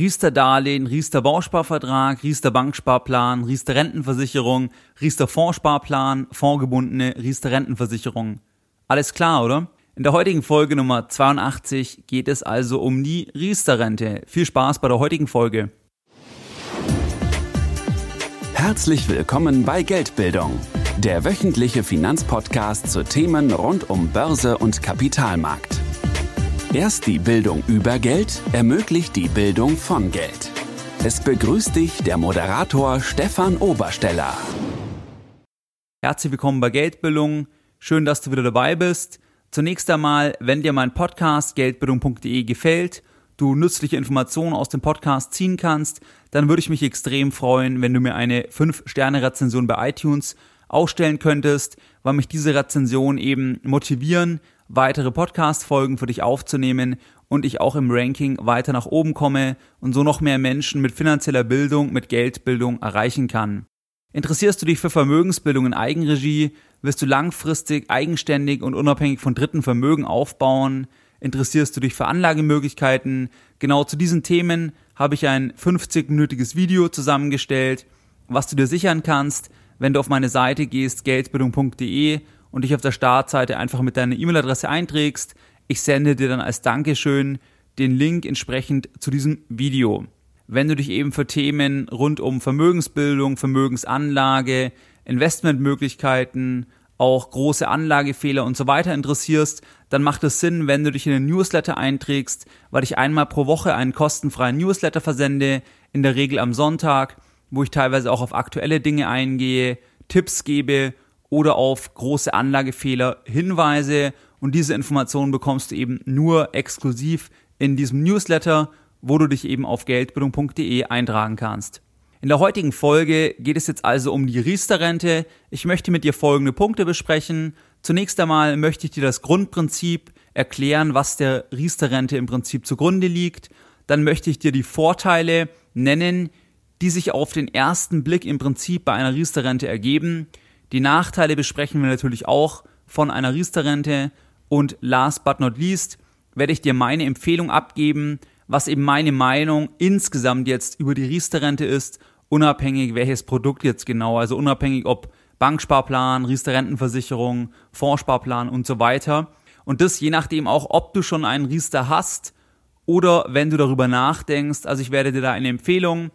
Riester-Darlehen, Riester-Bausparvertrag, Riester-Banksparplan, Riester-Rentenversicherung, Riester-Fondssparplan, fondgebundene Riester-Rentenversicherung. Alles klar, oder? In der heutigen Folge Nummer 82 geht es also um die Riester-Rente. Viel Spaß bei der heutigen Folge. Herzlich willkommen bei Geldbildung, der wöchentliche Finanzpodcast zu Themen rund um Börse und Kapitalmarkt. Erst die Bildung über Geld ermöglicht die Bildung von Geld. Es begrüßt dich der Moderator Stefan Obersteller. Herzlich willkommen bei Geldbildung. Schön, dass du wieder dabei bist. Zunächst einmal, wenn dir mein Podcast geldbildung.de gefällt, du nützliche Informationen aus dem Podcast ziehen kannst, dann würde ich mich extrem freuen, wenn du mir eine 5-Sterne-Rezension bei iTunes ausstellen könntest, weil mich diese Rezension eben motivieren, weitere Podcast-Folgen für dich aufzunehmen und ich auch im Ranking weiter nach oben komme und so noch mehr Menschen mit finanzieller Bildung, mit Geldbildung erreichen kann. Interessierst du dich für Vermögensbildung in Eigenregie? Willst du langfristig, eigenständig und unabhängig von dritten Vermögen aufbauen? Interessierst du dich für Anlagemöglichkeiten? Genau zu diesen Themen habe ich ein 50-minütiges Video zusammengestellt, was du dir sichern kannst, wenn du auf meine Seite gehst, geldbildung.de und dich auf der Startseite einfach mit deiner E-Mail-Adresse einträgst. Ich sende dir dann als Dankeschön den Link entsprechend zu diesem Video. Wenn du dich eben für Themen rund um Vermögensbildung, Vermögensanlage, Investmentmöglichkeiten, auch große Anlagefehler und so weiter interessierst, dann macht es Sinn, wenn du dich in den Newsletter einträgst, weil ich einmal pro Woche einen kostenfreien Newsletter versende, in der Regel am Sonntag, wo ich teilweise auch auf aktuelle Dinge eingehe, Tipps gebe oder auf große Anlagefehler Hinweise und diese Informationen bekommst du eben nur exklusiv in diesem Newsletter, wo du dich eben auf geldbildung.de eintragen kannst. In der heutigen Folge geht es jetzt also um die Riester-Rente. Ich möchte mit dir folgende Punkte besprechen. Zunächst einmal möchte ich dir das Grundprinzip erklären, was der Riester-Rente im Prinzip zugrunde liegt. Dann möchte ich dir die Vorteile nennen, die sich auf den ersten Blick im Prinzip bei einer Riester-Rente ergeben. Die Nachteile besprechen wir natürlich auch von einer Riester-Rente. Und last but not least werde ich dir meine Empfehlung abgeben, was eben meine Meinung insgesamt jetzt über die Riester-Rente ist, unabhängig welches Produkt jetzt genau, also unabhängig ob Banksparplan, Riester-Rentenversicherung, Fondssparplan und so weiter. Und das je nachdem auch, ob du schon einen Riester hast oder wenn du darüber nachdenkst. Also ich werde dir da eine Empfehlung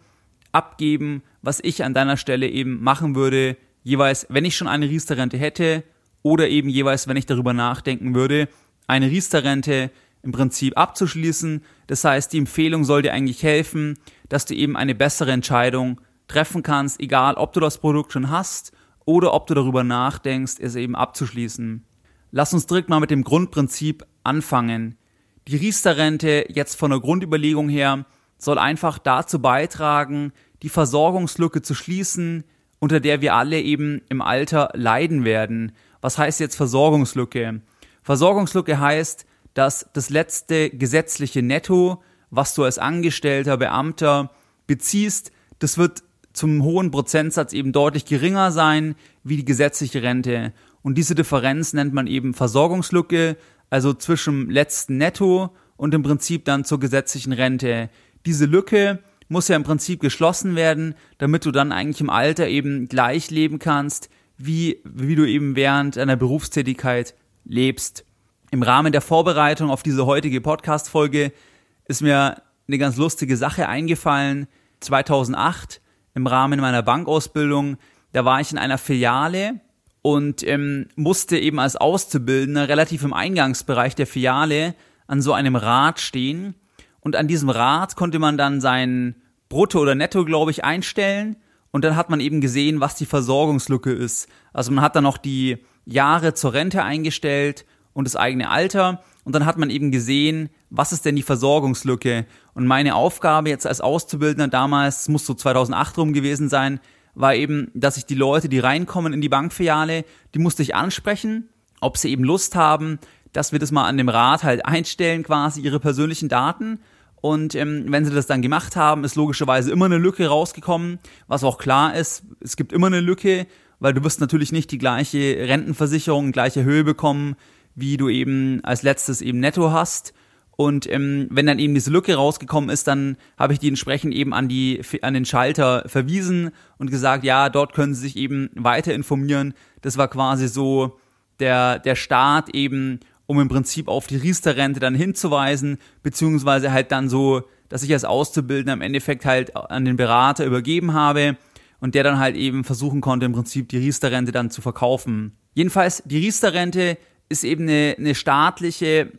abgeben, was ich an deiner Stelle eben machen würde, jeweils, wenn ich schon eine Riester-Rente hätte oder eben jeweils, wenn ich darüber nachdenken würde, eine Riester-Rente im Prinzip abzuschließen. Das heißt, die Empfehlung soll dir eigentlich helfen, dass du eben eine bessere Entscheidung treffen kannst, egal ob du das Produkt schon hast oder ob du darüber nachdenkst, es eben abzuschließen. Lass uns direkt mal mit dem Grundprinzip anfangen. Die Riester-Rente jetzt von der Grundüberlegung her soll einfach dazu beitragen, die Versorgungslücke zu schließen, unter der wir alle eben im Alter leiden werden. Was heißt jetzt Versorgungslücke? Versorgungslücke heißt, dass das letzte gesetzliche Netto, was du als Angestellter, Beamter beziehst, das wird zum hohen Prozentsatz eben deutlich geringer sein wie die gesetzliche Rente. Und diese Differenz nennt man eben Versorgungslücke, also zwischen letzten Netto und im Prinzip dann zur gesetzlichen Rente. Diese Lücke muss ja im Prinzip geschlossen werden, damit du dann eigentlich im Alter eben gleich leben kannst, wie, wie du eben während einer Berufstätigkeit lebst. Im Rahmen der Vorbereitung auf diese heutige Podcast-Folge ist mir eine ganz lustige Sache eingefallen. 2008 im Rahmen meiner Bankausbildung, da war ich in einer Filiale und ähm, musste eben als Auszubildender relativ im Eingangsbereich der Filiale an so einem Rad stehen und an diesem Rad konnte man dann sein Brutto oder Netto, glaube ich, einstellen und dann hat man eben gesehen, was die Versorgungslücke ist. Also man hat dann noch die Jahre zur Rente eingestellt und das eigene Alter und dann hat man eben gesehen, was ist denn die Versorgungslücke? Und meine Aufgabe jetzt als Auszubildender damals, muss so 2008 rum gewesen sein, war eben, dass ich die Leute, die reinkommen in die Bankfiliale, die musste ich ansprechen, ob sie eben Lust haben, dass wir das mal an dem Rad halt einstellen, quasi ihre persönlichen Daten und ähm, wenn sie das dann gemacht haben, ist logischerweise immer eine Lücke rausgekommen, was auch klar ist. Es gibt immer eine Lücke, weil du wirst natürlich nicht die gleiche Rentenversicherung, gleiche Höhe bekommen, wie du eben als letztes eben netto hast. Und ähm, wenn dann eben diese Lücke rausgekommen ist, dann habe ich die entsprechend eben an die an den Schalter verwiesen und gesagt, ja, dort können Sie sich eben weiter informieren. Das war quasi so der der Start eben, um im Prinzip auf die Riester-Rente dann hinzuweisen, beziehungsweise halt dann so, dass ich als Auszubildender im Endeffekt halt an den Berater übergeben habe und der dann halt eben versuchen konnte, im Prinzip die Riester-Rente dann zu verkaufen. Jedenfalls, die Riester-Rente ist eben eine, eine staatliche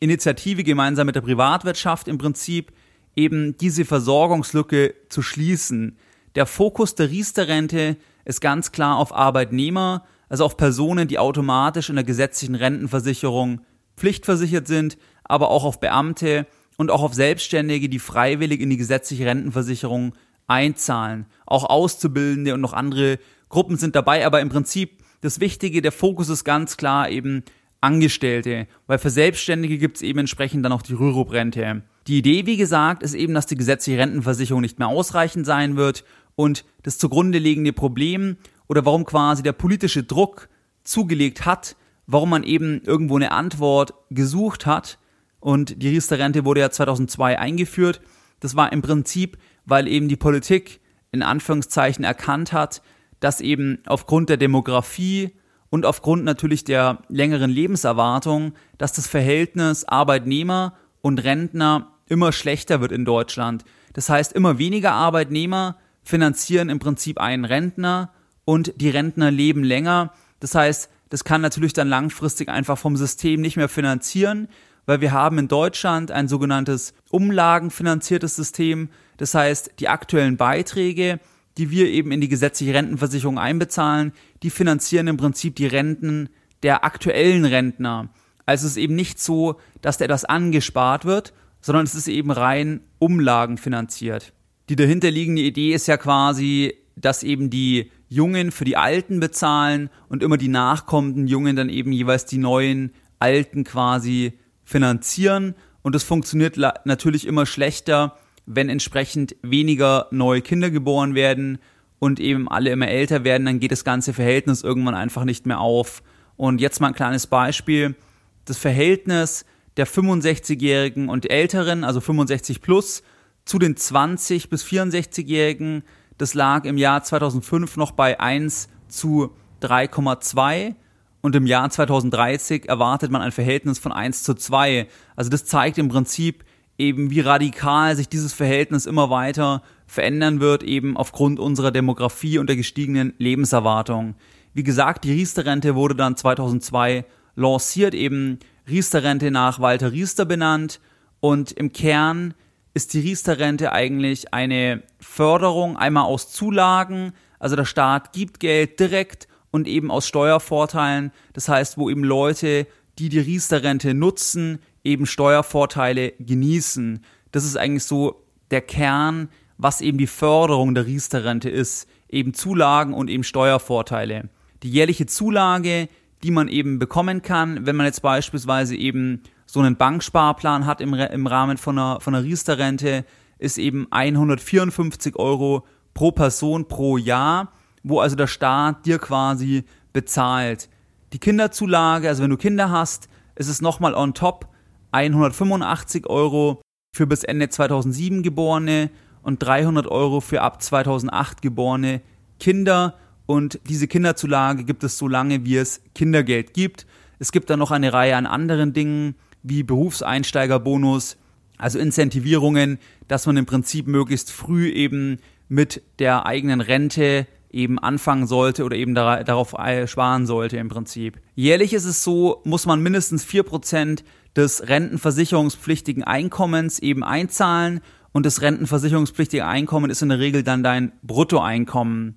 Initiative gemeinsam mit der Privatwirtschaft im Prinzip eben diese Versorgungslücke zu schließen. Der Fokus der Riester-Rente ist ganz klar auf Arbeitnehmer, also auf Personen, die automatisch in der gesetzlichen Rentenversicherung pflichtversichert sind, aber auch auf Beamte und auch auf Selbstständige, die freiwillig in die gesetzliche Rentenversicherung einzahlen. Auch Auszubildende und noch andere Gruppen sind dabei, aber im Prinzip das Wichtige, der Fokus ist ganz klar eben Angestellte, weil für Selbstständige gibt es eben entsprechend dann auch die Rürup-Rente. Die Idee, wie gesagt, ist eben, dass die gesetzliche Rentenversicherung nicht mehr ausreichend sein wird und das zugrunde liegende Problem oder warum quasi der politische Druck zugelegt hat, warum man eben irgendwo eine Antwort gesucht hat und die Riester-Rente wurde ja 2002 eingeführt. Das war im Prinzip, weil eben die Politik in Anführungszeichen erkannt hat, dass eben aufgrund der Demografie und aufgrund natürlich der längeren Lebenserwartung, dass das Verhältnis Arbeitnehmer und Rentner immer schlechter wird in Deutschland. Das heißt, immer weniger Arbeitnehmer finanzieren im Prinzip einen Rentner und die Rentner leben länger. Das heißt, das kann natürlich dann langfristig einfach vom System nicht mehr finanzieren, weil wir haben in Deutschland ein sogenanntes umlagenfinanziertes System. Das heißt, die aktuellen Beiträge die wir eben in die gesetzliche Rentenversicherung einbezahlen, die finanzieren im Prinzip die Renten der aktuellen Rentner. Also es ist eben nicht so, dass da etwas angespart wird, sondern es ist eben rein umlagenfinanziert. Die dahinterliegende Idee ist ja quasi, dass eben die Jungen für die Alten bezahlen und immer die nachkommenden Jungen dann eben jeweils die neuen Alten quasi finanzieren. Und das funktioniert natürlich immer schlechter, wenn entsprechend weniger neue Kinder geboren werden und eben alle immer älter werden, dann geht das ganze Verhältnis irgendwann einfach nicht mehr auf. Und jetzt mal ein kleines Beispiel. Das Verhältnis der 65-Jährigen und Älteren, also 65 plus, zu den 20 bis 64-Jährigen, das lag im Jahr 2005 noch bei 1 zu 3,2 und im Jahr 2030 erwartet man ein Verhältnis von 1 zu 2. Also das zeigt im Prinzip, eben wie radikal sich dieses Verhältnis immer weiter verändern wird, eben aufgrund unserer Demografie und der gestiegenen Lebenserwartung. Wie gesagt, die Riester-Rente wurde dann 2002 lanciert, eben Riester-Rente nach Walter Riester benannt und im Kern ist die Riester-Rente eigentlich eine Förderung einmal aus Zulagen, also der Staat gibt Geld direkt und eben aus Steuervorteilen, das heißt, wo eben Leute, die die Riester-Rente nutzen, eben Steuervorteile genießen. Das ist eigentlich so der Kern, was eben die Förderung der Riester-Rente ist. Eben Zulagen und eben Steuervorteile. Die jährliche Zulage, die man eben bekommen kann, wenn man jetzt beispielsweise eben so einen Banksparplan hat im, im Rahmen von einer, von einer Riester-Rente, ist eben 154 Euro pro Person pro Jahr, wo also der Staat dir quasi bezahlt. Die Kinderzulage, also wenn du Kinder hast, ist es nochmal on top 185 Euro für bis Ende 2007 geborene und 300 Euro für ab 2008 geborene Kinder. Und diese Kinderzulage gibt es so lange, wie es Kindergeld gibt. Es gibt dann noch eine Reihe an anderen Dingen wie Berufseinsteigerbonus, also Incentivierungen, dass man im Prinzip möglichst früh eben mit der eigenen Rente eben anfangen sollte oder eben darauf sparen sollte im Prinzip. Jährlich ist es so, muss man mindestens 4% des rentenversicherungspflichtigen Einkommens eben einzahlen und das rentenversicherungspflichtige Einkommen ist in der Regel dann dein Bruttoeinkommen.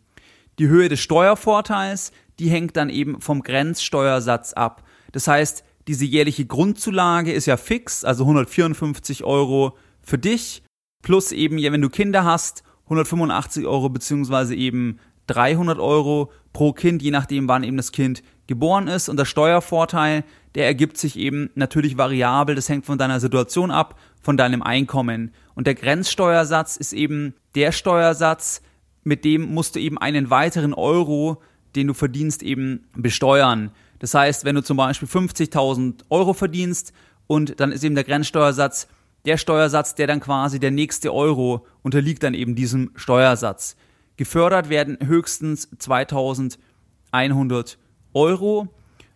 Die Höhe des Steuervorteils, die hängt dann eben vom Grenzsteuersatz ab. Das heißt, diese jährliche Grundzulage ist ja fix, also 154 Euro für dich, plus eben, ja, wenn du Kinder hast, 185 Euro beziehungsweise eben 300 Euro pro Kind, je nachdem, wann eben das Kind geboren ist. Und der Steuervorteil, der ergibt sich eben natürlich variabel. Das hängt von deiner Situation ab, von deinem Einkommen. Und der Grenzsteuersatz ist eben der Steuersatz, mit dem musst du eben einen weiteren Euro, den du verdienst, eben besteuern. Das heißt, wenn du zum Beispiel 50.000 Euro verdienst und dann ist eben der Grenzsteuersatz der Steuersatz, der dann quasi der nächste Euro unterliegt dann eben diesem Steuersatz. Gefördert werden höchstens 2100 Euro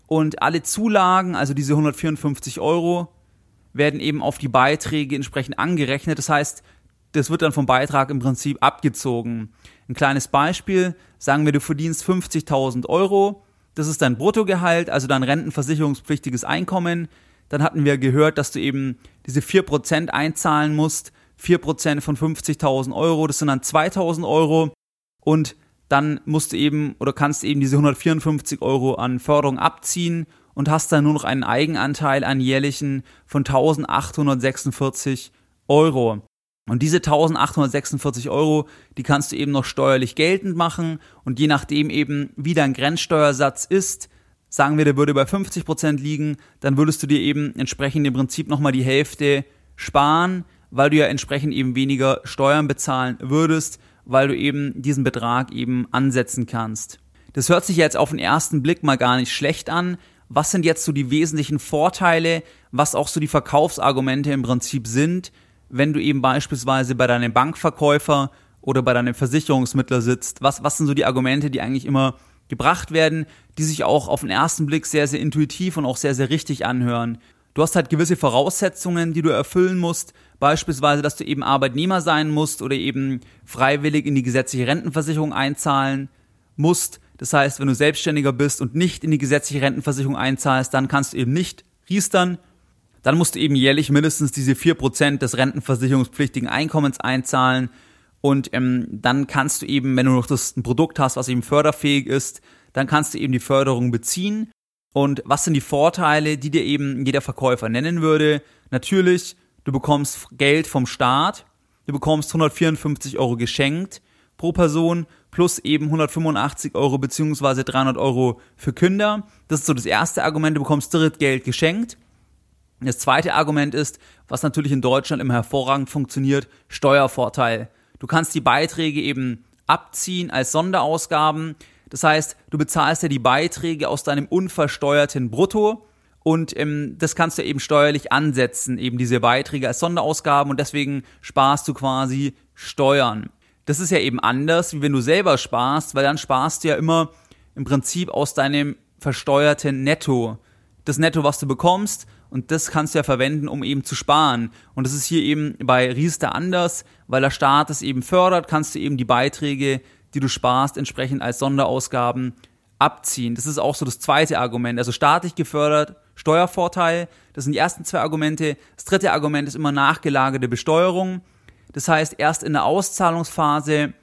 und alle Zulagen, also diese 154 Euro, werden eben auf die Beiträge entsprechend angerechnet. Das heißt, das wird dann vom Beitrag im Prinzip abgezogen. Ein kleines Beispiel, sagen wir, du verdienst 50.000 Euro, das ist dein Bruttogehalt, also dein rentenversicherungspflichtiges Einkommen. Dann hatten wir gehört, dass du eben diese 4% einzahlen musst. 4% von 50.000 Euro, das sind dann 2.000 Euro. Und dann musst du eben oder kannst eben diese 154 Euro an Förderung abziehen und hast dann nur noch einen Eigenanteil an jährlichen von 1846 Euro. Und diese 1846 Euro, die kannst du eben noch steuerlich geltend machen und je nachdem eben, wie dein Grenzsteuersatz ist, sagen wir, der würde bei 50 Prozent liegen, dann würdest du dir eben entsprechend im Prinzip nochmal die Hälfte sparen, weil du ja entsprechend eben weniger Steuern bezahlen würdest, weil du eben diesen Betrag eben ansetzen kannst. Das hört sich jetzt auf den ersten Blick mal gar nicht schlecht an. Was sind jetzt so die wesentlichen Vorteile, was auch so die Verkaufsargumente im Prinzip sind, wenn du eben beispielsweise bei deinem Bankverkäufer oder bei deinem Versicherungsmittler sitzt? Was, was sind so die Argumente, die eigentlich immer gebracht werden, die sich auch auf den ersten Blick sehr, sehr intuitiv und auch sehr, sehr richtig anhören. Du hast halt gewisse Voraussetzungen, die du erfüllen musst, beispielsweise, dass du eben Arbeitnehmer sein musst oder eben freiwillig in die gesetzliche Rentenversicherung einzahlen musst. Das heißt, wenn du Selbstständiger bist und nicht in die gesetzliche Rentenversicherung einzahlst, dann kannst du eben nicht riestern. Dann musst du eben jährlich mindestens diese vier Prozent des rentenversicherungspflichtigen Einkommens einzahlen. Und ähm, dann kannst du eben, wenn du noch das ein Produkt hast, was eben förderfähig ist, dann kannst du eben die Förderung beziehen. Und was sind die Vorteile, die dir eben jeder Verkäufer nennen würde? Natürlich, du bekommst Geld vom Staat, du bekommst 154 Euro geschenkt pro Person plus eben 185 Euro beziehungsweise 300 Euro für Kinder. Das ist so das erste Argument, du bekommst direkt Geld geschenkt. Das zweite Argument ist, was natürlich in Deutschland immer hervorragend funktioniert, Steuervorteil. Du kannst die Beiträge eben abziehen als Sonderausgaben. Das heißt, du bezahlst ja die Beiträge aus deinem unversteuerten Brutto und ähm, das kannst du eben steuerlich ansetzen, eben diese Beiträge als Sonderausgaben und deswegen sparst du quasi Steuern. Das ist ja eben anders, wie wenn du selber sparst, weil dann sparst du ja immer im Prinzip aus deinem versteuerten Netto. Das Netto, was du bekommst, und das kannst du ja verwenden, um eben zu sparen. Und das ist hier eben bei Riester anders, weil der Staat es eben fördert, kannst du eben die Beiträge, die du sparst, entsprechend als Sonderausgaben abziehen. Das ist auch so das zweite Argument. Also staatlich gefördert, Steuervorteil. Das sind die ersten zwei Argumente. Das dritte Argument ist immer nachgelagerte Besteuerung. Das heißt, erst in der Auszahlungsphase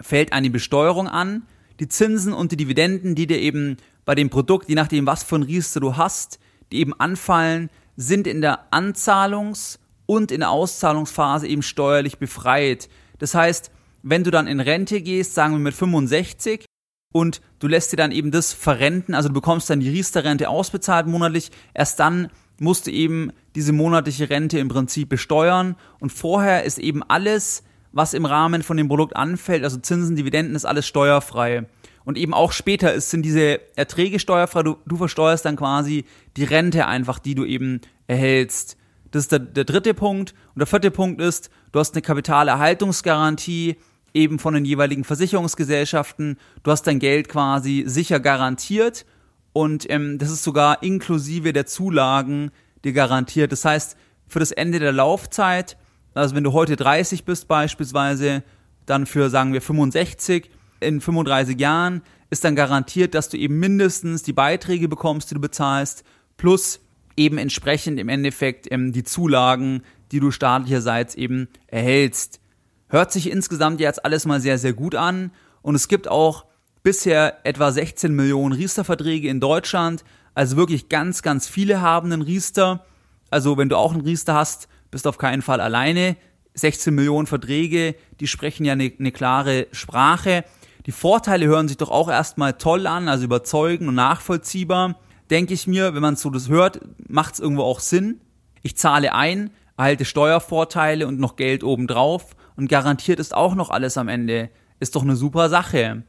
fällt eine Besteuerung an. Die Zinsen und die Dividenden, die dir eben bei dem Produkt, je nachdem, was ein Riester du hast, die eben anfallen, sind in der Anzahlungs- und in der Auszahlungsphase eben steuerlich befreit. Das heißt, wenn du dann in Rente gehst, sagen wir mit 65, und du lässt dir dann eben das verrenten, also du bekommst dann die Riester-Rente ausbezahlt monatlich, erst dann musst du eben diese monatliche Rente im Prinzip besteuern und vorher ist eben alles, was im Rahmen von dem Produkt anfällt, also Zinsen, Dividenden, ist alles steuerfrei. Und eben auch später ist, sind diese Erträge steuerfrei. Du, du versteuerst dann quasi die Rente einfach, die du eben erhältst. Das ist der, der dritte Punkt. Und der vierte Punkt ist, du hast eine Kapitalerhaltungsgarantie eben von den jeweiligen Versicherungsgesellschaften. Du hast dein Geld quasi sicher garantiert und ähm, das ist sogar inklusive der Zulagen dir garantiert. Das heißt, für das Ende der Laufzeit, also wenn du heute 30 bist beispielsweise, dann für sagen wir 65, in 35 Jahren ist dann garantiert, dass du eben mindestens die Beiträge bekommst, die du bezahlst, plus eben entsprechend im Endeffekt ähm, die Zulagen, die du staatlicherseits eben erhältst. Hört sich insgesamt jetzt alles mal sehr, sehr gut an und es gibt auch bisher etwa 16 Millionen Riester-Verträge in Deutschland, also wirklich ganz, ganz viele haben einen Riester. Also wenn du auch einen Riester hast, bist du auf keinen Fall alleine. 16 Millionen Verträge, die sprechen ja eine, eine klare Sprache. Die Vorteile hören sich doch auch erstmal toll an, also überzeugend und nachvollziehbar. Denke ich mir, wenn man so das hört, macht es irgendwo auch Sinn. Ich zahle ein, erhalte Steuervorteile und noch Geld obendrauf und garantiert ist auch noch alles am Ende. Ist doch eine super Sache.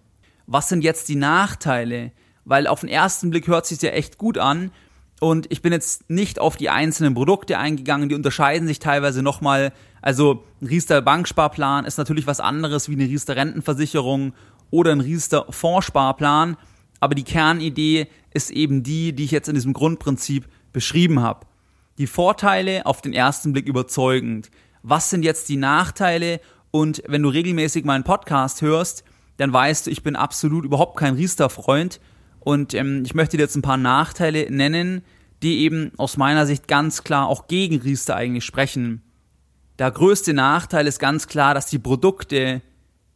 Was sind jetzt die Nachteile? Weil auf den ersten Blick hört sich ja echt gut an, Und ich bin jetzt nicht auf die einzelnen Produkte eingegangen, die unterscheiden sich teilweise nochmal. Also ein Riester Banksparplan ist natürlich was anderes wie eine Riester Rentenversicherung oder ein Riester Fondssparplan. Aber die Kernidee ist eben die, die ich jetzt in diesem Grundprinzip beschrieben habe. Die Vorteile auf den ersten Blick überzeugend. Was sind jetzt die Nachteile? Und wenn du regelmäßig meinen Podcast hörst, dann weißt du, ich bin absolut überhaupt kein Riester-Freund und ähm, ich möchte dir jetzt ein paar Nachteile nennen, die eben aus meiner Sicht ganz klar auch gegen Riester eigentlich sprechen. Der größte Nachteil ist ganz klar, dass die Produkte,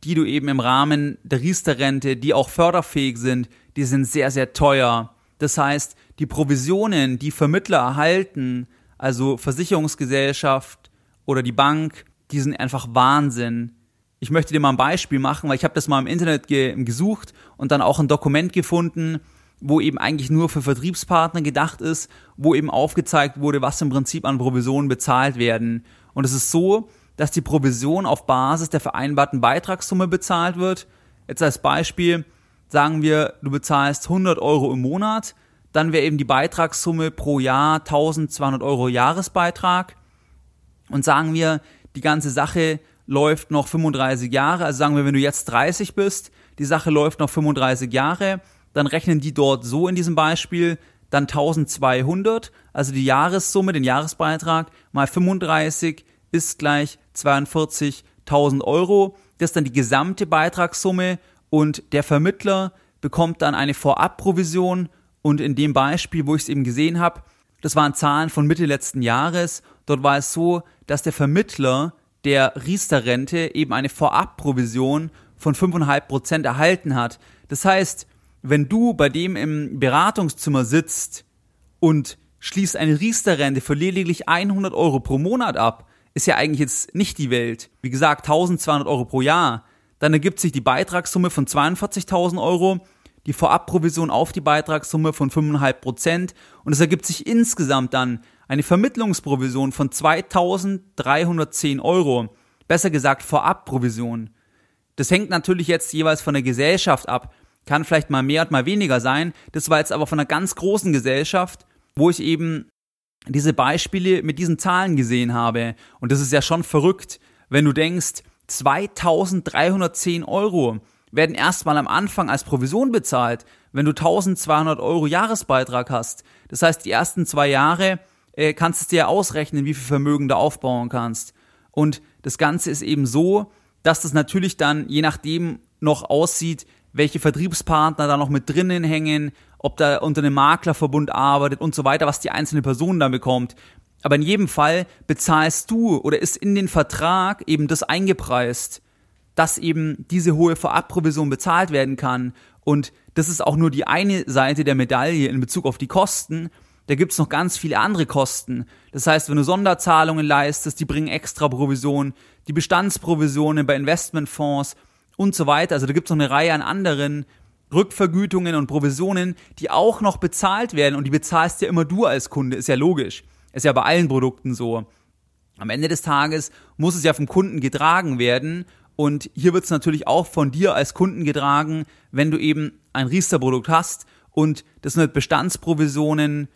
die du eben im Rahmen der Riester-Rente, die auch förderfähig sind, die sind sehr, sehr teuer. Das heißt, die Provisionen, die Vermittler erhalten, also Versicherungsgesellschaft oder die Bank, die sind einfach Wahnsinn. Ich möchte dir mal ein Beispiel machen, weil ich habe das mal im Internet ge gesucht und dann auch ein Dokument gefunden, wo eben eigentlich nur für Vertriebspartner gedacht ist, wo eben aufgezeigt wurde, was im Prinzip an Provisionen bezahlt werden. Und es ist so, dass die Provision auf Basis der vereinbarten Beitragssumme bezahlt wird. Jetzt als Beispiel sagen wir, du bezahlst 100 Euro im Monat, dann wäre eben die Beitragssumme pro Jahr 1200 Euro Jahresbeitrag. Und sagen wir, die ganze Sache läuft noch 35 Jahre, also sagen wir, wenn du jetzt 30 bist, die Sache läuft noch 35 Jahre, dann rechnen die dort so in diesem Beispiel, dann 1200, also die Jahressumme, den Jahresbeitrag mal 35 ist gleich 42.000 Euro. Das ist dann die gesamte Beitragssumme und der Vermittler bekommt dann eine Vorabprovision und in dem Beispiel, wo ich es eben gesehen habe, das waren Zahlen von Mitte letzten Jahres, dort war es so, dass der Vermittler der Riester-Rente eben eine Vorabprovision von 5,5 Prozent erhalten hat. Das heißt, wenn du bei dem im Beratungszimmer sitzt und schließt eine Riester-Rente für lediglich 100 Euro pro Monat ab, ist ja eigentlich jetzt nicht die Welt. Wie gesagt, 1200 Euro pro Jahr. Dann ergibt sich die Beitragssumme von 42.000 Euro, die Vorabprovision auf die Beitragssumme von 5,5 Prozent und es ergibt sich insgesamt dann eine Vermittlungsprovision von 2310 Euro. Besser gesagt Vorabprovision. Das hängt natürlich jetzt jeweils von der Gesellschaft ab. Kann vielleicht mal mehr und mal weniger sein. Das war jetzt aber von einer ganz großen Gesellschaft, wo ich eben diese Beispiele mit diesen Zahlen gesehen habe. Und das ist ja schon verrückt, wenn du denkst, 2310 Euro werden erstmal am Anfang als Provision bezahlt, wenn du 1200 Euro Jahresbeitrag hast. Das heißt, die ersten zwei Jahre äh, kannst du dir ausrechnen, wie viel Vermögen du aufbauen kannst. Und das Ganze ist eben so, dass das natürlich dann je nachdem noch aussieht, welche Vertriebspartner da noch mit drinnen hängen, ob da unter einem Maklerverbund arbeitet und so weiter, was die einzelne Person da bekommt. Aber in jedem Fall bezahlst du oder ist in den Vertrag eben das eingepreist, dass eben diese hohe Vorabprovision bezahlt werden kann. Und das ist auch nur die eine Seite der Medaille in Bezug auf die Kosten da gibt's noch ganz viele andere Kosten. Das heißt, wenn du Sonderzahlungen leistest, die bringen extra Provision, die Bestandsprovisionen bei Investmentfonds und so weiter. Also da gibt's noch eine Reihe an anderen Rückvergütungen und Provisionen, die auch noch bezahlt werden und die bezahlst ja immer du als Kunde, ist ja logisch. Ist ja bei allen Produkten so. Am Ende des Tages muss es ja vom Kunden getragen werden und hier wird es natürlich auch von dir als Kunden getragen, wenn du eben ein Riester-Produkt hast und das sind halt Bestandsprovisionen,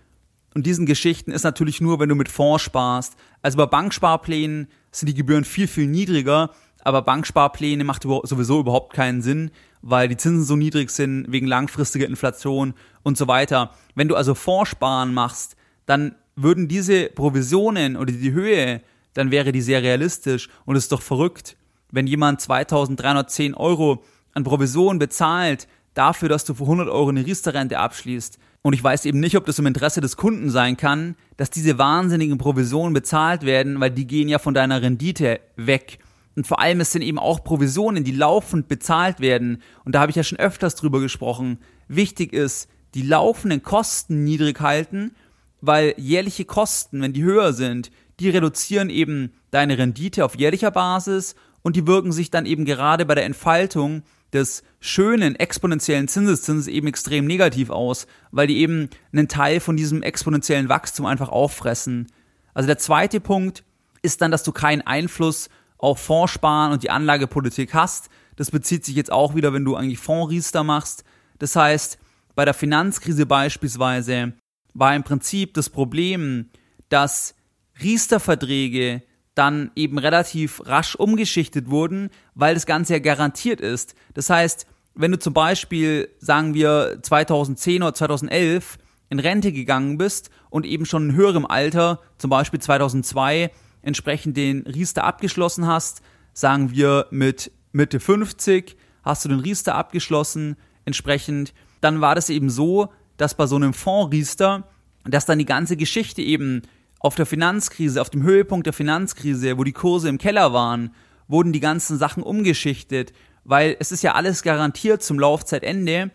und diesen Geschichten ist natürlich nur, wenn du mit Fonds sparst. Also bei Banksparplänen sind die Gebühren viel, viel niedriger, aber Banksparpläne macht sowieso überhaupt keinen Sinn, weil die Zinsen so niedrig sind wegen langfristiger Inflation und so weiter. Wenn du also Fondssparen machst, dann würden diese Provisionen oder die Höhe, dann wäre die sehr realistisch und es ist doch verrückt, wenn jemand 2310 Euro an Provision bezahlt dafür, dass du für 100 Euro eine Riester-Rente abschließt, und ich weiß eben nicht, ob das im Interesse des Kunden sein kann, dass diese wahnsinnigen Provisionen bezahlt werden, weil die gehen ja von deiner Rendite weg. Und vor allem es sind eben auch Provisionen, die laufend bezahlt werden. Und da habe ich ja schon öfters drüber gesprochen. Wichtig ist, die laufenden Kosten niedrig halten, weil jährliche Kosten, wenn die höher sind, die reduzieren eben deine Rendite auf jährlicher Basis und die wirken sich dann eben gerade bei der Entfaltung des schönen exponentiellen Zinseszinses eben extrem negativ aus, weil die eben einen Teil von diesem exponentiellen Wachstum einfach auffressen. Also der zweite Punkt ist dann, dass du keinen Einfluss auf Fondssparen und die Anlagepolitik hast. Das bezieht sich jetzt auch wieder, wenn du eigentlich Fondsriester machst. Das heißt, bei der Finanzkrise beispielsweise war im Prinzip das Problem, dass Riester-Verträge dann eben relativ rasch umgeschichtet wurden, weil das Ganze ja garantiert ist. Das heißt, wenn du zum Beispiel, sagen wir, 2010 oder 2011 in Rente gegangen bist und eben schon in höherem Alter, zum Beispiel 2002, entsprechend den Riester abgeschlossen hast, sagen wir mit Mitte 50, hast du den Riester abgeschlossen, entsprechend, dann war das eben so, dass bei so einem Fonds-Riester, dass dann die ganze Geschichte eben auf der Finanzkrise, auf dem Höhepunkt der Finanzkrise, wo die Kurse im Keller waren, wurden die ganzen Sachen umgeschichtet, weil es ist ja alles garantiert zum Laufzeitende.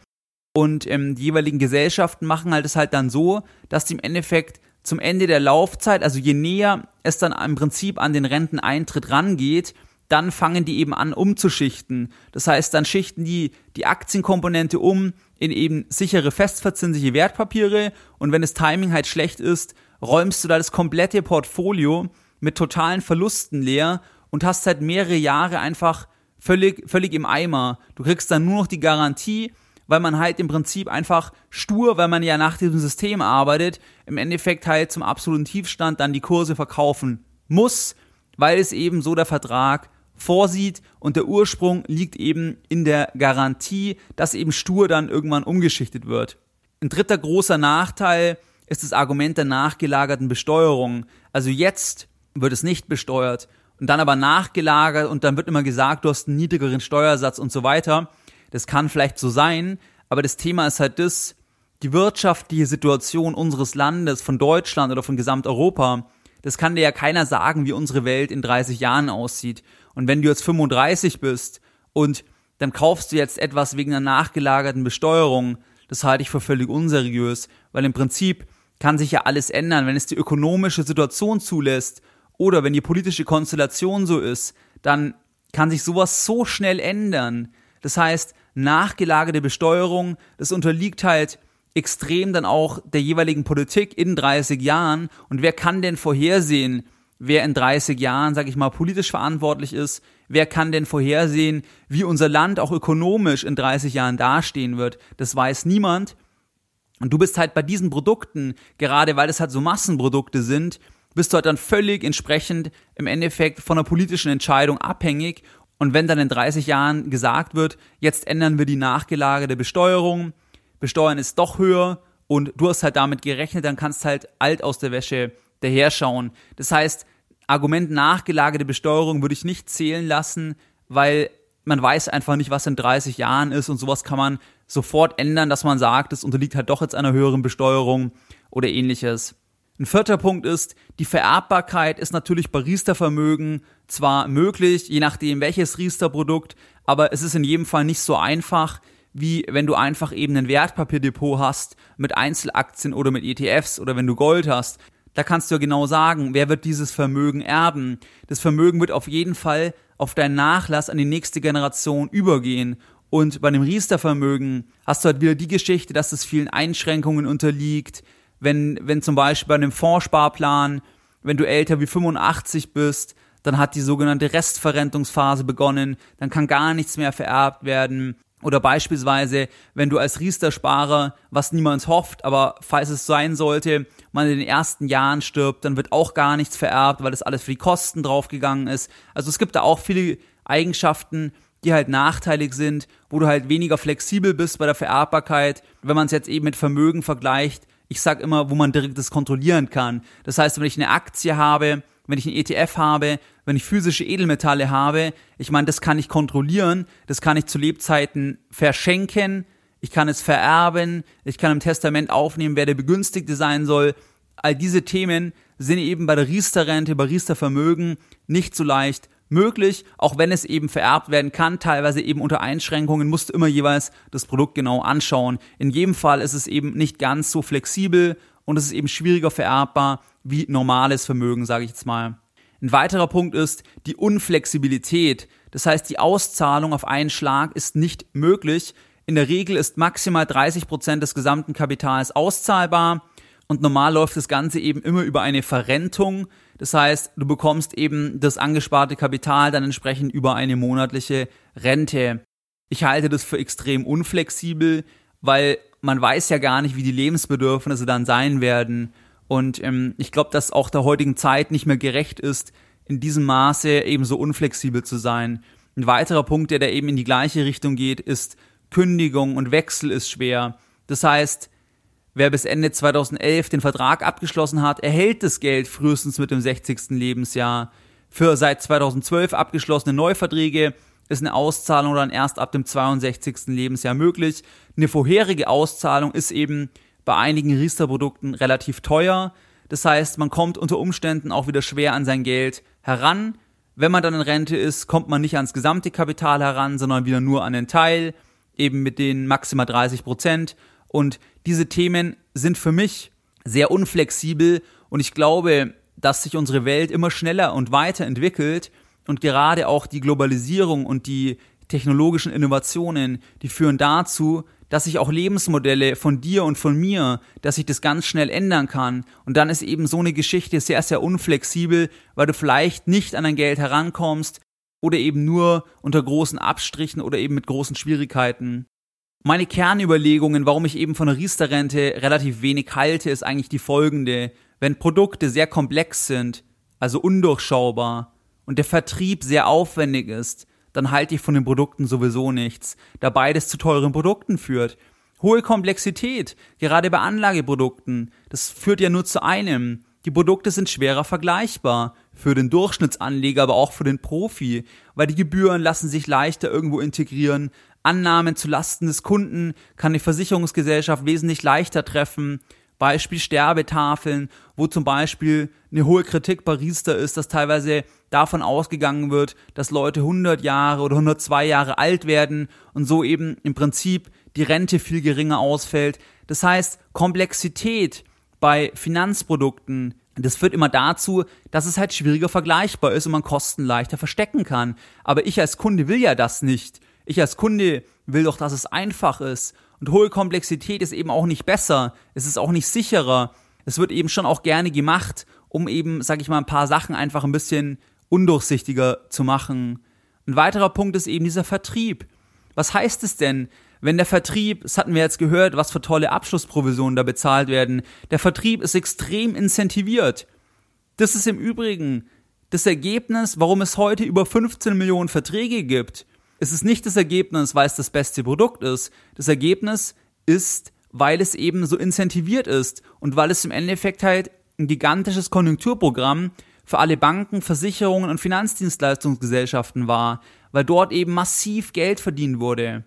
Und ähm, die jeweiligen Gesellschaften machen halt es halt dann so, dass die im Endeffekt zum Ende der Laufzeit, also je näher es dann im Prinzip an den Renteneintritt rangeht, dann fangen die eben an umzuschichten. Das heißt, dann schichten die die Aktienkomponente um in eben sichere festverzinsliche Wertpapiere und wenn das Timing halt schlecht ist, räumst du da das komplette Portfolio mit totalen Verlusten leer und hast halt mehrere Jahre einfach völlig, völlig im Eimer. Du kriegst dann nur noch die Garantie, weil man halt im Prinzip einfach stur, weil man ja nach diesem System arbeitet, im Endeffekt halt zum absoluten Tiefstand dann die Kurse verkaufen muss, weil es eben so der Vertrag vorsieht und der Ursprung liegt eben in der Garantie, dass eben stur dann irgendwann umgeschichtet wird. Ein dritter großer Nachteil ist das Argument der nachgelagerten Besteuerung. Also jetzt wird es nicht besteuert und dann aber nachgelagert und dann wird immer gesagt, du hast einen niedrigeren Steuersatz und so weiter. Das kann vielleicht so sein, aber das Thema ist halt das, die wirtschaftliche Situation unseres Landes, von Deutschland oder von Gesamteuropa, das kann dir ja keiner sagen, wie unsere Welt in 30 Jahren aussieht. Und wenn du jetzt 35 bist und dann kaufst du jetzt etwas wegen einer nachgelagerten Besteuerung, das halte ich für völlig unseriös, weil im Prinzip kann sich ja alles ändern, wenn es die ökonomische Situation zulässt oder wenn die politische Konstellation so ist, dann kann sich sowas so schnell ändern. Das heißt, nachgelagerte Besteuerung, das unterliegt halt extrem dann auch der jeweiligen Politik in 30 Jahren. Und wer kann denn vorhersehen, wer in 30 Jahren, sag ich mal, politisch verantwortlich ist? Wer kann denn vorhersehen, wie unser Land auch ökonomisch in 30 Jahren dastehen wird? Das weiß niemand. Und du bist halt bei diesen Produkten, gerade weil es halt so Massenprodukte sind, bist du halt dann völlig entsprechend im Endeffekt von einer politischen Entscheidung abhängig. Und wenn dann in 30 Jahren gesagt wird, jetzt ändern wir die nachgelagerte Besteuerung, besteuern ist doch höher und du hast halt damit gerechnet, dann kannst halt alt aus der Wäsche daherschauen. Das heißt, Argument nachgelagerte Besteuerung würde ich nicht zählen lassen, weil man weiß einfach nicht, was in 30 Jahren ist und sowas kann man sofort ändern, dass man sagt, es unterliegt halt doch jetzt einer höheren Besteuerung oder ähnliches. Ein vierter Punkt ist, die Vererbbarkeit ist natürlich bei Riester-Vermögen zwar möglich, je nachdem welches Riester-Produkt, aber es ist in jedem Fall nicht so einfach, wie wenn du einfach eben ein Wertpapierdepot hast mit Einzelaktien oder mit ETFs oder wenn du Gold hast. Da kannst du ja genau sagen, wer wird dieses Vermögen erben. Das Vermögen wird auf jeden Fall auf deinen Nachlass an die nächste Generation übergehen. Und bei dem Riester-Vermögen hast du halt wieder die Geschichte, dass es vielen Einschränkungen unterliegt. Wenn, wenn zum Beispiel bei einem Fondssparplan, wenn du älter wie 85 bist, dann hat die sogenannte Restverrentungsphase begonnen, dann kann gar nichts mehr vererbt werden. Oder beispielsweise, wenn du als Riester-Sparer, was niemand hofft, aber falls es sein sollte, man in den ersten Jahren stirbt, dann wird auch gar nichts vererbt, weil das alles für die Kosten draufgegangen ist. Also es gibt da auch viele Eigenschaften, die halt nachteilig sind, wo du halt weniger flexibel bist bei der Vererbbarkeit. Wenn man es jetzt eben mit Vermögen vergleicht, ich sag immer, wo man direkt das kontrollieren kann. Das heißt, wenn ich eine Aktie habe, wenn ich einen ETF habe, wenn ich physische Edelmetalle habe, ich meine, das kann ich kontrollieren, das kann ich zu Lebzeiten verschenken, ich kann es vererben, ich kann im Testament aufnehmen, wer der Begünstigte sein soll. All diese Themen sind eben bei der Riester-Rente, bei Riester-Vermögen nicht so leicht möglich, auch wenn es eben vererbt werden kann, teilweise eben unter Einschränkungen, musst du immer jeweils das Produkt genau anschauen. In jedem Fall ist es eben nicht ganz so flexibel und es ist eben schwieriger vererbbar wie normales Vermögen, sage ich jetzt mal. Ein weiterer Punkt ist die Unflexibilität. Das heißt, die Auszahlung auf einen Schlag ist nicht möglich. In der Regel ist maximal 30 Prozent des gesamten Kapitals auszahlbar und normal läuft das Ganze eben immer über eine Verrentung. Das heißt, du bekommst eben das angesparte Kapital dann entsprechend über eine monatliche Rente. Ich halte das für extrem unflexibel, weil man weiß ja gar nicht, wie die Lebensbedürfnisse dann sein werden. Und ähm, ich glaube, dass auch der heutigen Zeit nicht mehr gerecht ist, in diesem Maße eben so unflexibel zu sein. Ein weiterer Punkt, der da eben in die gleiche Richtung geht, ist Kündigung und Wechsel ist schwer. Das heißt, wer bis Ende 2011 den Vertrag abgeschlossen hat, erhält das Geld frühestens mit dem 60. Lebensjahr. Für seit 2012 abgeschlossene Neuverträge ist eine Auszahlung dann erst ab dem 62. Lebensjahr möglich. Eine vorherige Auszahlung ist eben bei einigen Riester-Produkten relativ teuer. Das heißt, man kommt unter Umständen auch wieder schwer an sein Geld heran. Wenn man dann in Rente ist, kommt man nicht ans gesamte Kapital heran, sondern wieder nur an den Teil, eben mit den maximal 30 Prozent. Und diese Themen sind für mich sehr unflexibel und ich glaube, dass sich unsere Welt immer schneller und weiter entwickelt und gerade auch die Globalisierung und die technologischen Innovationen, die führen dazu, dass sich auch Lebensmodelle von dir und von mir, dass sich das ganz schnell ändern kann. Und dann ist eben so eine Geschichte sehr, sehr unflexibel, weil du vielleicht nicht an dein Geld herankommst oder eben nur unter großen Abstrichen oder eben mit großen Schwierigkeiten. Meine Kernüberlegungen, warum ich eben von der Riester-Rente relativ wenig halte, ist eigentlich die folgende. Wenn Produkte sehr komplex sind, also undurchschaubar, und der Vertrieb sehr aufwendig ist, dann halte ich von den Produkten sowieso nichts, da beides zu teuren Produkten führt. Hohe Komplexität, gerade bei Anlageprodukten, das führt ja nur zu einem. Die Produkte sind schwerer vergleichbar, für den Durchschnittsanleger, aber auch für den Profi, weil die Gebühren lassen sich leichter irgendwo integrieren, Annahmen zu Lasten des Kunden kann die Versicherungsgesellschaft wesentlich leichter treffen, Beispiel Sterbetafeln, wo zum Beispiel eine hohe Kritik bei Riester ist, dass teilweise davon ausgegangen wird, dass Leute 100 Jahre oder 102 Jahre alt werden und so eben im Prinzip die Rente viel geringer ausfällt. Das heißt, Komplexität bei Finanzprodukten, das führt immer dazu, dass es halt schwieriger vergleichbar ist und man Kosten leichter verstecken kann. Aber ich als Kunde will ja das nicht. Ich als Kunde will doch, dass es einfach ist und hohe Komplexität ist eben auch nicht besser, es ist auch nicht sicherer. Es wird eben schon auch gerne gemacht, um eben, sag ich mal, ein paar Sachen einfach ein bisschen undurchsichtiger zu machen. Ein weiterer Punkt ist eben dieser Vertrieb. Was heißt es denn, wenn der Vertrieb, das hatten wir jetzt gehört, was für tolle Abschlussprovisionen da bezahlt werden, der Vertrieb ist extrem incentiviert. Das ist im Übrigen das Ergebnis, warum es heute über 15 Millionen Verträge gibt. Es ist nicht das Ergebnis, weil es das beste Produkt ist. Das Ergebnis ist, weil es eben so incentiviert ist und weil es im Endeffekt halt ein gigantisches Konjunkturprogramm für alle Banken, Versicherungen und Finanzdienstleistungsgesellschaften war, weil dort eben massiv Geld verdient wurde.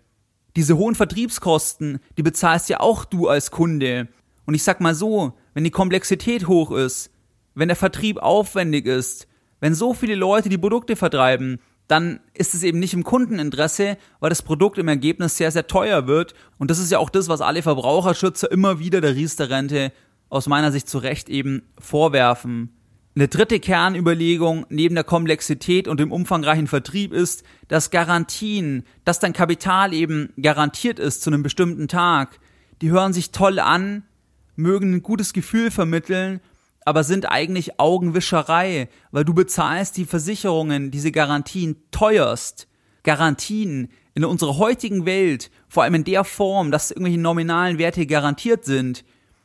Diese hohen Vertriebskosten, die bezahlst ja auch du als Kunde. Und ich sag mal so, wenn die Komplexität hoch ist, wenn der Vertrieb aufwendig ist, wenn so viele Leute die Produkte vertreiben, dann ist es eben nicht im Kundeninteresse, weil das Produkt im Ergebnis sehr, sehr teuer wird. Und das ist ja auch das, was alle Verbraucherschützer immer wieder der Riester-Rente aus meiner Sicht zu Recht eben vorwerfen. Eine dritte Kernüberlegung neben der Komplexität und dem umfangreichen Vertrieb ist, dass Garantien, dass dein Kapital eben garantiert ist zu einem bestimmten Tag, die hören sich toll an, mögen ein gutes Gefühl vermitteln aber sind eigentlich Augenwischerei, weil du bezahlst die Versicherungen, diese Garantien teuerst. Garantien in unserer heutigen Welt, vor allem in der Form, dass irgendwelche nominalen Werte garantiert sind,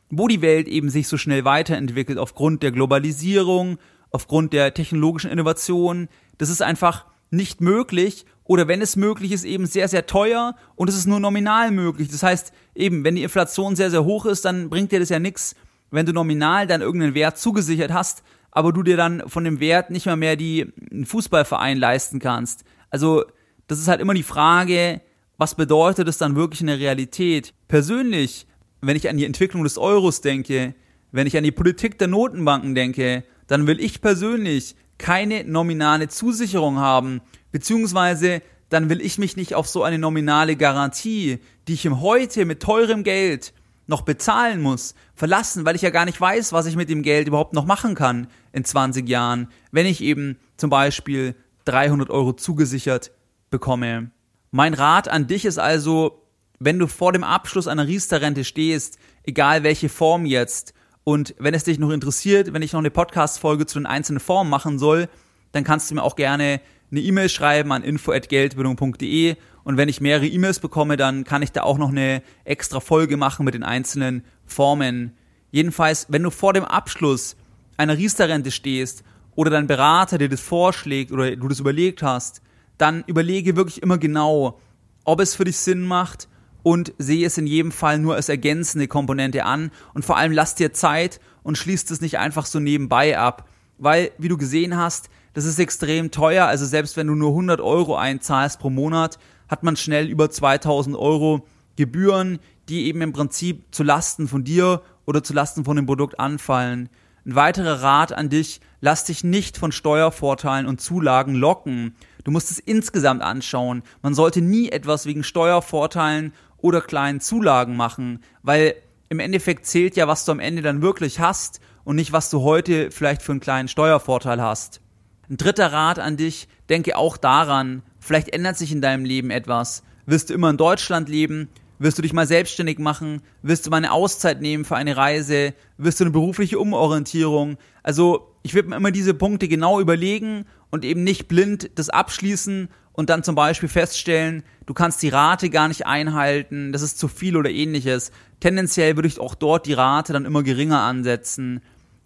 wo die Welt eben sich so schnell weiterentwickelt aufgrund der Globalisierung, aufgrund der technologischen Innovation, das ist einfach nicht möglich oder wenn es möglich ist, eben sehr, sehr teuer und es ist nur nominal möglich. Das heißt, eben, wenn die Inflation sehr, sehr hoch ist, dann bringt dir das ja nichts, wenn du nominal dann irgendeinen Wert zugesichert hast, aber du dir dann von dem Wert nicht mal mehr die einen Fußballverein leisten kannst. Also das ist halt immer die Frage, was bedeutet es dann wirklich in der Realität? Persönlich, wenn ich an die Entwicklung des Euros denke, wenn ich an die Politik der Notenbanken denke, dann will ich persönlich keine nominale Zusicherung haben, beziehungsweise dann will ich mich nicht auf so eine nominale Garantie, die ich im Heute mit teurem Geld noch bezahlen muss, verlassen, weil ich ja gar nicht weiß, was ich mit dem Geld überhaupt noch machen kann in 20 Jahren, wenn ich eben zum Beispiel 300 Euro zugesichert bekomme. Mein Rat an dich ist also, wenn du vor dem Abschluss einer Riester-Rente stehst, egal welche Form jetzt, und wenn es dich noch interessiert, wenn ich noch eine Podcast-Folge zu den einzelnen Formen machen soll, dann kannst du mir auch gerne eine E-Mail schreiben an info@geldbildung.de und wenn ich mehrere E-Mails bekomme, dann kann ich da auch noch eine extra Folge machen mit den einzelnen Formen. Jedenfalls, wenn du vor dem Abschluss einer Riester-Rente stehst oder dein Berater dir das vorschlägt oder du das überlegt hast, dann überlege wirklich immer genau, ob es für dich Sinn macht und sehe es in jedem Fall nur als ergänzende Komponente an. Und vor allem lass dir Zeit und schließt es nicht einfach so nebenbei ab, weil, wie du gesehen hast, das ist extrem teuer, also selbst wenn du nur 100 Euro einzahlst pro Monat, hat man schnell über 2000 Euro Gebühren, die eben im Prinzip zu Lasten von dir oder zu Lasten von dem Produkt anfallen. Ein weiterer Rat an dich, lass dich nicht von Steuervorteilen und Zulagen locken. Du musst es insgesamt anschauen. Man sollte nie etwas wegen Steuervorteilen oder kleinen Zulagen machen, weil im Endeffekt zählt ja, was du am Ende dann wirklich hast und nicht, was du heute vielleicht für einen kleinen Steuervorteil hast. Ein dritter Rat an dich, denke auch daran, vielleicht ändert sich in deinem Leben etwas. Wirst du immer in Deutschland leben? Wirst du dich mal selbstständig machen? Wirst du mal eine Auszeit nehmen für eine Reise? Wirst du eine berufliche Umorientierung? Also, ich würde mir immer diese Punkte genau überlegen und eben nicht blind das abschließen und dann zum Beispiel feststellen, du kannst die Rate gar nicht einhalten, das ist zu viel oder ähnliches. Tendenziell würde ich auch dort die Rate dann immer geringer ansetzen.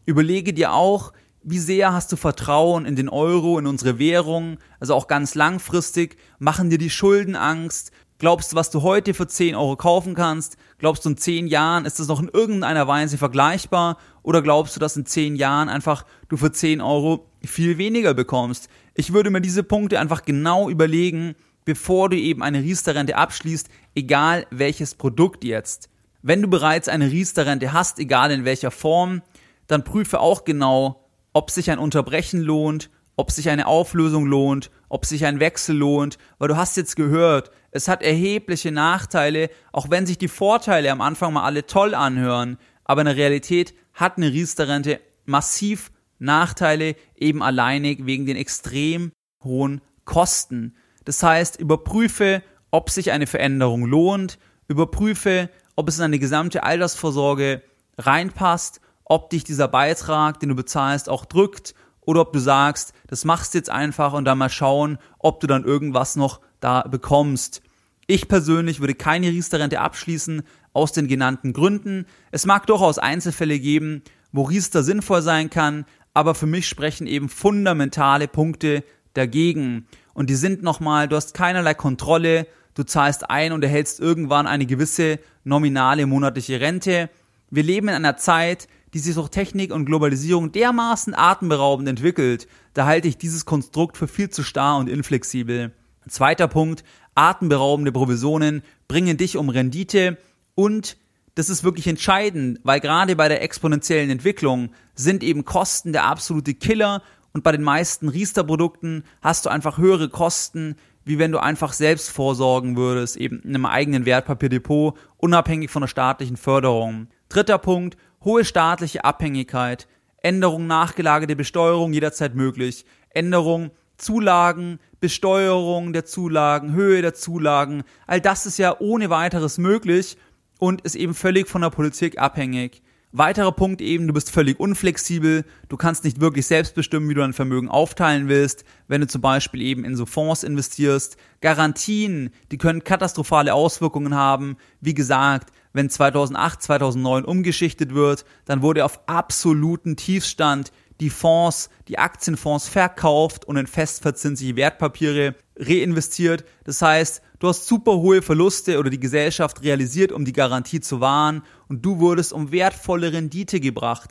Überlege dir auch, wie sehr hast du Vertrauen in den Euro, in unsere Währung, also auch ganz langfristig, machen dir die Schulden Angst, Glaubst du, was du heute für 10 Euro kaufen kannst? Glaubst du, in 10 Jahren ist das noch in irgendeiner Weise vergleichbar? Oder glaubst du, dass in 10 Jahren einfach du für 10 Euro viel weniger bekommst? Ich würde mir diese Punkte einfach genau überlegen, bevor du eben eine Riester-Rente abschließt, egal welches Produkt jetzt. Wenn du bereits eine Riester-Rente hast, egal in welcher Form, dann prüfe auch genau, ob sich ein Unterbrechen lohnt, ob sich eine Auflösung lohnt, ob sich ein Wechsel lohnt, weil du hast jetzt gehört, es hat erhebliche Nachteile, auch wenn sich die Vorteile am Anfang mal alle toll anhören, aber in der Realität hat eine Riester-Rente massiv Nachteile, eben alleinig wegen den extrem hohen Kosten. Das heißt, überprüfe, ob sich eine Veränderung lohnt, überprüfe, ob es in eine gesamte Altersvorsorge reinpasst, ob dich dieser Beitrag, den du bezahlst, auch drückt oder ob du sagst, das machst jetzt einfach und dann mal schauen, ob du dann irgendwas noch da bekommst. Ich persönlich würde keine Riester-Rente abschließen, aus den genannten Gründen. Es mag durchaus Einzelfälle geben, wo Riester sinnvoll sein kann, aber für mich sprechen eben fundamentale Punkte dagegen. Und die sind nochmal, du hast keinerlei Kontrolle, du zahlst ein und erhältst irgendwann eine gewisse nominale monatliche Rente. Wir leben in einer Zeit, die sich durch Technik und Globalisierung dermaßen atemberaubend entwickelt, da halte ich dieses Konstrukt für viel zu starr und inflexibel. Zweiter Punkt, atemberaubende Provisionen bringen dich um Rendite und das ist wirklich entscheidend, weil gerade bei der exponentiellen Entwicklung sind eben Kosten der absolute Killer und bei den meisten Riester-Produkten hast du einfach höhere Kosten, wie wenn du einfach selbst vorsorgen würdest, eben in einem eigenen Wertpapierdepot, unabhängig von der staatlichen Förderung. Dritter Punkt, hohe staatliche Abhängigkeit, Änderung nachgelagerte Besteuerung jederzeit möglich, Änderung Zulagen, Besteuerung der Zulagen, Höhe der Zulagen, all das ist ja ohne weiteres möglich und ist eben völlig von der Politik abhängig. Weiterer Punkt eben, du bist völlig unflexibel, du kannst nicht wirklich selbst bestimmen, wie du dein Vermögen aufteilen willst, wenn du zum Beispiel eben in so Fonds investierst. Garantien, die können katastrophale Auswirkungen haben. Wie gesagt, wenn 2008, 2009 umgeschichtet wird, dann wurde auf absoluten Tiefstand die Fonds, die Aktienfonds verkauft und in festverzinsliche Wertpapiere reinvestiert. Das heißt, du hast super hohe Verluste oder die Gesellschaft realisiert, um die Garantie zu wahren und du wurdest um wertvolle Rendite gebracht.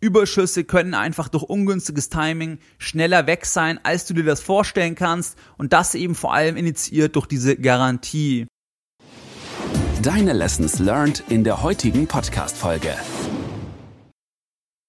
Überschüsse können einfach durch ungünstiges Timing schneller weg sein, als du dir das vorstellen kannst und das eben vor allem initiiert durch diese Garantie. Deine Lessons learned in der heutigen Podcast-Folge.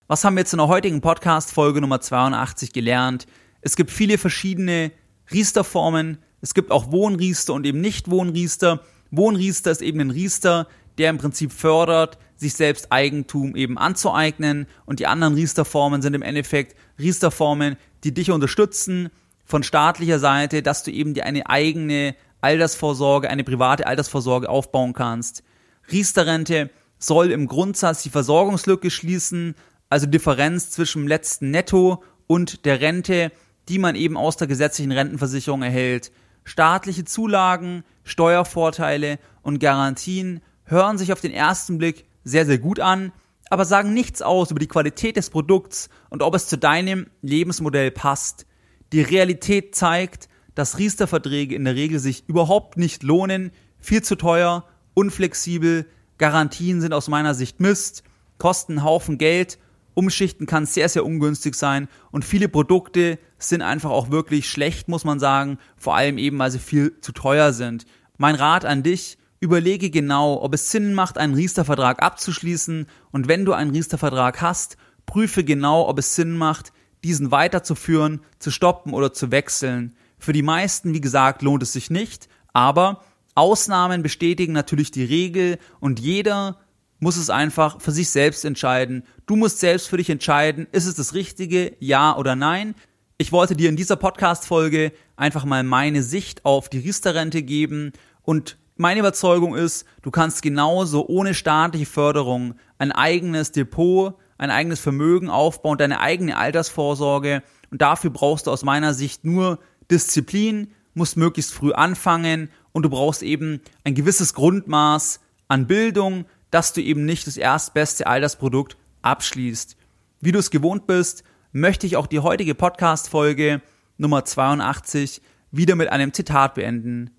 Was haben wir jetzt in der heutigen Podcast-Folge Nummer 82 gelernt? Es gibt viele verschiedene Riesterformen. Es gibt auch Wohnriester und eben nicht Wohnriester. Wohnriester ist eben ein Riester, der im Prinzip fördert, sich selbst Eigentum eben anzueignen. Und die anderen Riesterformen sind im Endeffekt Riesterformen, die dich unterstützen von staatlicher Seite, dass du eben dir eine eigene Altersvorsorge, eine private Altersvorsorge aufbauen kannst. Riester-Rente soll im Grundsatz die Versorgungslücke schließen, also Differenz zwischen dem letzten Netto und der Rente, die man eben aus der gesetzlichen Rentenversicherung erhält. Staatliche Zulagen, Steuervorteile und Garantien hören sich auf den ersten Blick sehr, sehr gut an, aber sagen nichts aus über die Qualität des Produkts und ob es zu deinem Lebensmodell passt. Die Realität zeigt, dass Riester-Verträge in der Regel sich überhaupt nicht lohnen, viel zu teuer, unflexibel, Garantien sind aus meiner Sicht Mist, kosten einen Haufen Geld, umschichten kann sehr, sehr ungünstig sein und viele Produkte sind einfach auch wirklich schlecht, muss man sagen, vor allem eben, weil sie viel zu teuer sind. Mein Rat an dich, überlege genau, ob es Sinn macht, einen Riester-Vertrag abzuschließen und wenn du einen Riester-Vertrag hast, prüfe genau, ob es Sinn macht, diesen weiterzuführen, zu stoppen oder zu wechseln. Für die meisten, wie gesagt, lohnt es sich nicht, aber Ausnahmen bestätigen natürlich die Regel und jeder muss es einfach für sich selbst entscheiden. Du musst selbst für dich entscheiden, ist es das Richtige, ja oder nein. Ich wollte dir in dieser Podcast-Folge einfach mal meine Sicht auf die Riester-Rente geben und meine Überzeugung ist, du kannst genauso ohne staatliche Förderung ein eigenes Depot, ein eigenes Vermögen aufbauen, deine eigene Altersvorsorge und dafür brauchst du aus meiner Sicht nur Disziplin, musst möglichst früh anfangen und du brauchst eben ein gewisses Grundmaß an Bildung, dass du eben nicht das erstbeste Altersprodukt abschließt. Wie du es gewohnt bist, möchte ich auch die heutige Podcast-Folge Nummer 82 wieder mit einem Zitat beenden.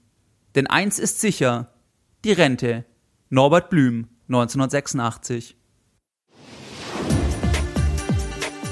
Denn eins ist sicher, die Rente. Norbert Blüm, 1986.